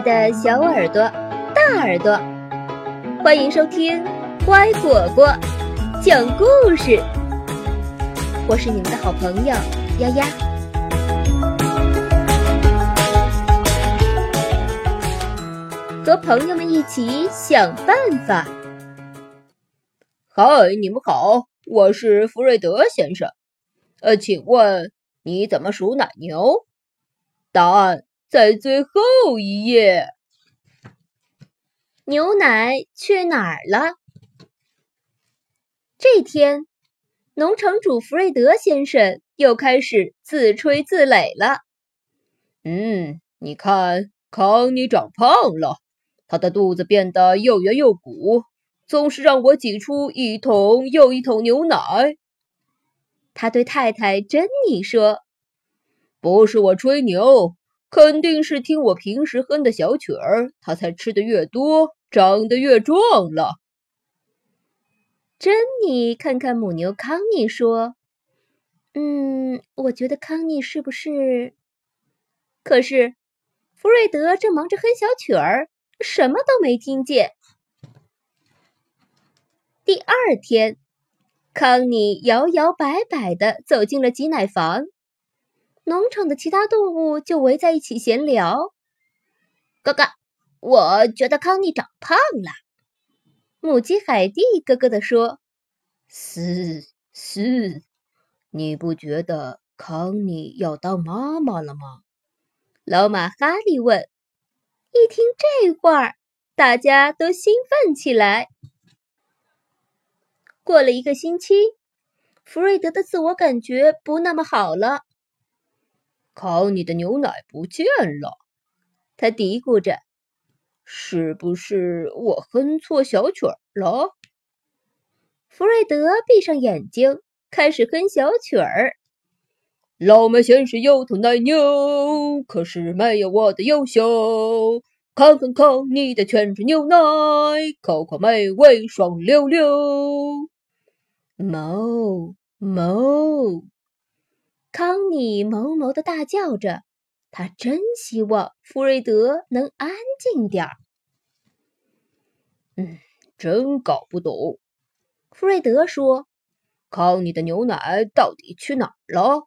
的小耳朵、大耳朵，欢迎收听乖果果讲故事。我是你们的好朋友丫丫，和朋友们一起想办法。嗨，你们好，我是福瑞德先生。呃，请问你怎么数奶牛？答案。在最后一页，牛奶去哪儿了？这天，农场主弗瑞德先生又开始自吹自擂了。嗯，你看，康妮长胖了，她的肚子变得又圆又鼓，总是让我挤出一桶又一桶牛奶。他对太太珍妮说：“不是我吹牛。”肯定是听我平时哼的小曲儿，他才吃的越多，长得越壮了。珍妮看看母牛康妮说：“嗯，我觉得康妮是不是？”可是弗瑞德正忙着哼小曲儿，什么都没听见。第二天，康妮摇摇摆摆的走进了挤奶房。农场的其他动物就围在一起闲聊。哥哥，我觉得康妮长胖了。母鸡海蒂咯咯地说：“是是，你不觉得康妮要当妈妈了吗？”老马哈利问。一听这话，大家都兴奋起来。过了一个星期，弗瑞德的自我感觉不那么好了。康妮的牛奶不见了，他嘀咕着：“是不是我哼错小曲儿了？”弗瑞德闭上眼睛，开始哼小曲儿：“老麦先是有头奶牛，可是没有我的优秀。看看康你的全脂牛奶，口口美味爽溜溜。”哞哞。康妮哞哞的大叫着，她真希望弗瑞德能安静点儿。嗯，真搞不懂。弗瑞德说：“康妮的牛奶到底去哪儿了？”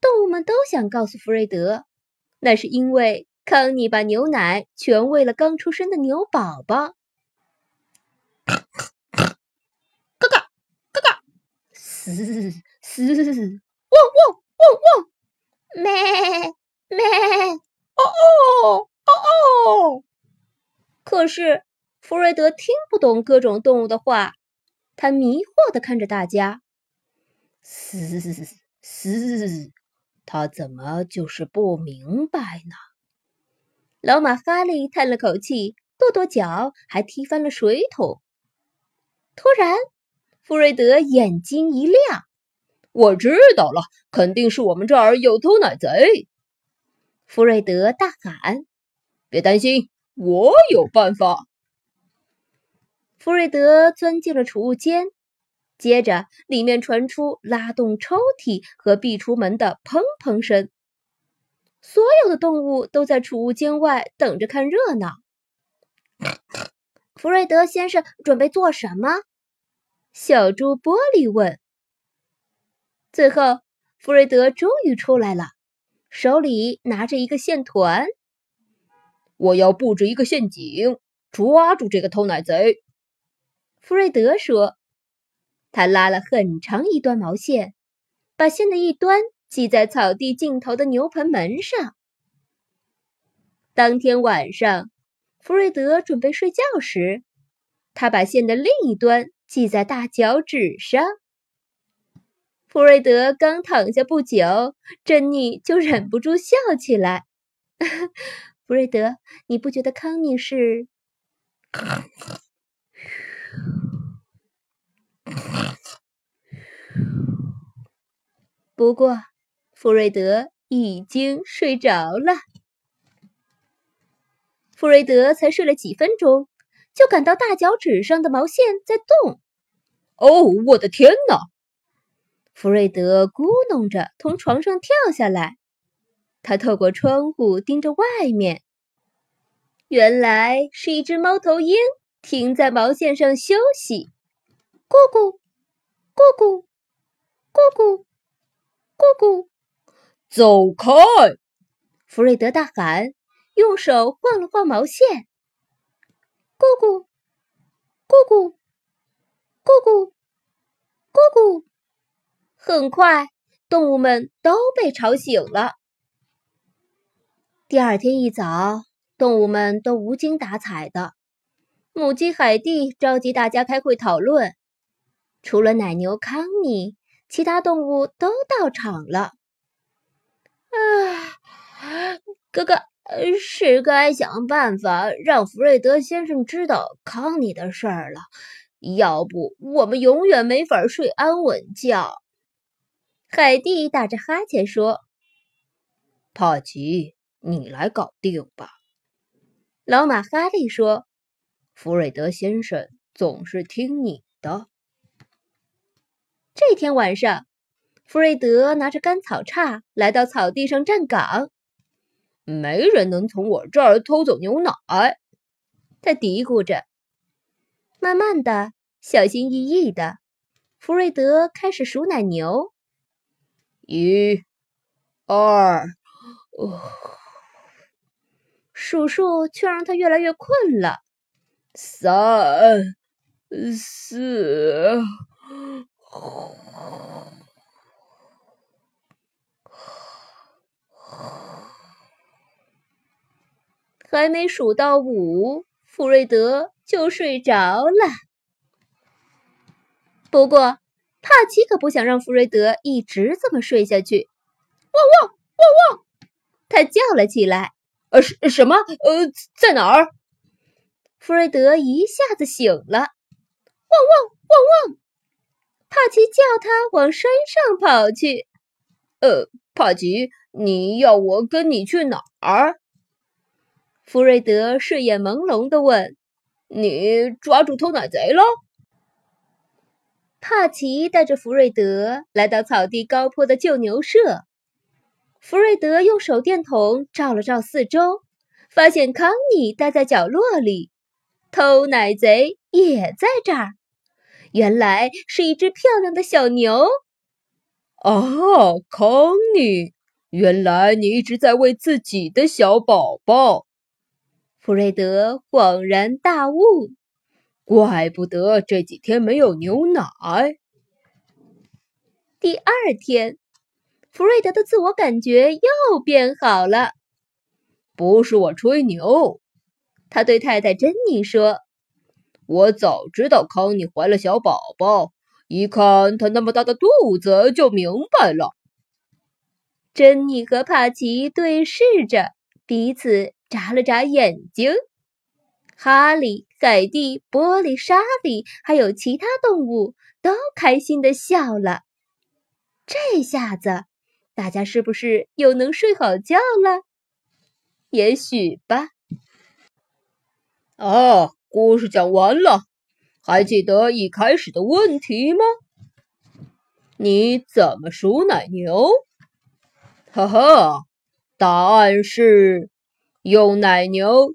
动物们都想告诉弗瑞德，那是因为康妮把牛奶全喂了刚出生的牛宝宝。哥哥，哥哥，嘶嘶。汪汪汪汪！咩咩！哦哦哦哦！可是弗瑞德听不懂各种动物的话，他迷惑的看着大家。嘶嘶，他怎么就是不明白呢？老马哈利叹了口气，跺跺脚，还踢翻了水桶。突然，弗瑞德眼睛一亮。我知道了，肯定是我们这儿有偷奶贼！弗瑞德大喊：“别担心，我有办法！”弗瑞德钻进了储物间，接着里面传出拉动抽屉和壁橱门的砰砰声。所有的动物都在储物间外等着看热闹。弗瑞德先生准备做什么？小猪玻璃问。最后，弗瑞德终于出来了，手里拿着一个线团。我要布置一个陷阱，抓住这个偷奶贼。弗瑞德说：“他拉了很长一段毛线，把线的一端系在草地尽头的牛棚门上。”当天晚上，弗瑞德准备睡觉时，他把线的另一端系在大脚趾上。弗瑞德刚躺下不久，珍妮就忍不住笑起来。弗瑞德，你不觉得康妮是？不过，弗瑞德已经睡着了。弗瑞德才睡了几分钟，就感到大脚趾上的毛线在动。哦，我的天哪！弗瑞德咕哝着从床上跳下来，他透过窗户盯着外面。原来是一只猫头鹰停在毛线上休息。咕咕，咕咕，咕咕，咕咕，走开！弗瑞德大喊，用手晃了晃毛线。咕咕，咕咕，咕咕，咕咕。很快，动物们都被吵醒了。第二天一早，动物们都无精打采的。母鸡海蒂召集大家开会讨论。除了奶牛康妮，其他动物都到场了。啊，哥哥，是该想办法让弗瑞德先生知道康妮的事儿了，要不我们永远没法睡安稳觉。海蒂打着哈欠说：“帕奇。”你来搞定吧，老马哈利说：“弗瑞德先生总是听你的。”这天晚上，弗瑞德拿着干草叉来到草地上站岗。没人能从我这儿偷走牛奶，他嘀咕着。慢慢的，小心翼翼的，弗瑞德开始数奶牛：一、二，数数却让他越来越困了。三、四，还没数到五，弗瑞德就睡着了。不过，帕奇可不想让弗瑞德一直这么睡下去。汪汪汪汪！他叫了起来。呃，什什么？呃，在哪儿？弗瑞德一下子醒了，汪汪汪汪！帕奇叫他往山上跑去。呃，帕奇，你要我跟你去哪儿？弗瑞德睡眼朦胧地问：“你抓住偷奶贼了？”帕奇带着弗瑞德来到草地高坡的旧牛舍。弗瑞德用手电筒照了照四周，发现康妮待在角落里，偷奶贼也在这儿。原来是一只漂亮的小牛。哦，康妮，原来你一直在喂自己的小宝宝。弗瑞德恍然大悟，怪不得这几天没有牛奶。第二天。弗瑞德的自我感觉又变好了。不是我吹牛，他对太太珍妮说：“我早知道康妮怀了小宝宝，一看她那么大的肚子就明白了。”珍妮和帕奇对视着，彼此眨了眨眼睛。哈利、海蒂、玻璃、莎莉，还有其他动物都开心的笑了。这下子。大家是不是又能睡好觉了？也许吧。哦，故事讲完了，还记得一开始的问题吗？你怎么数奶牛？哈哈，答案是用奶牛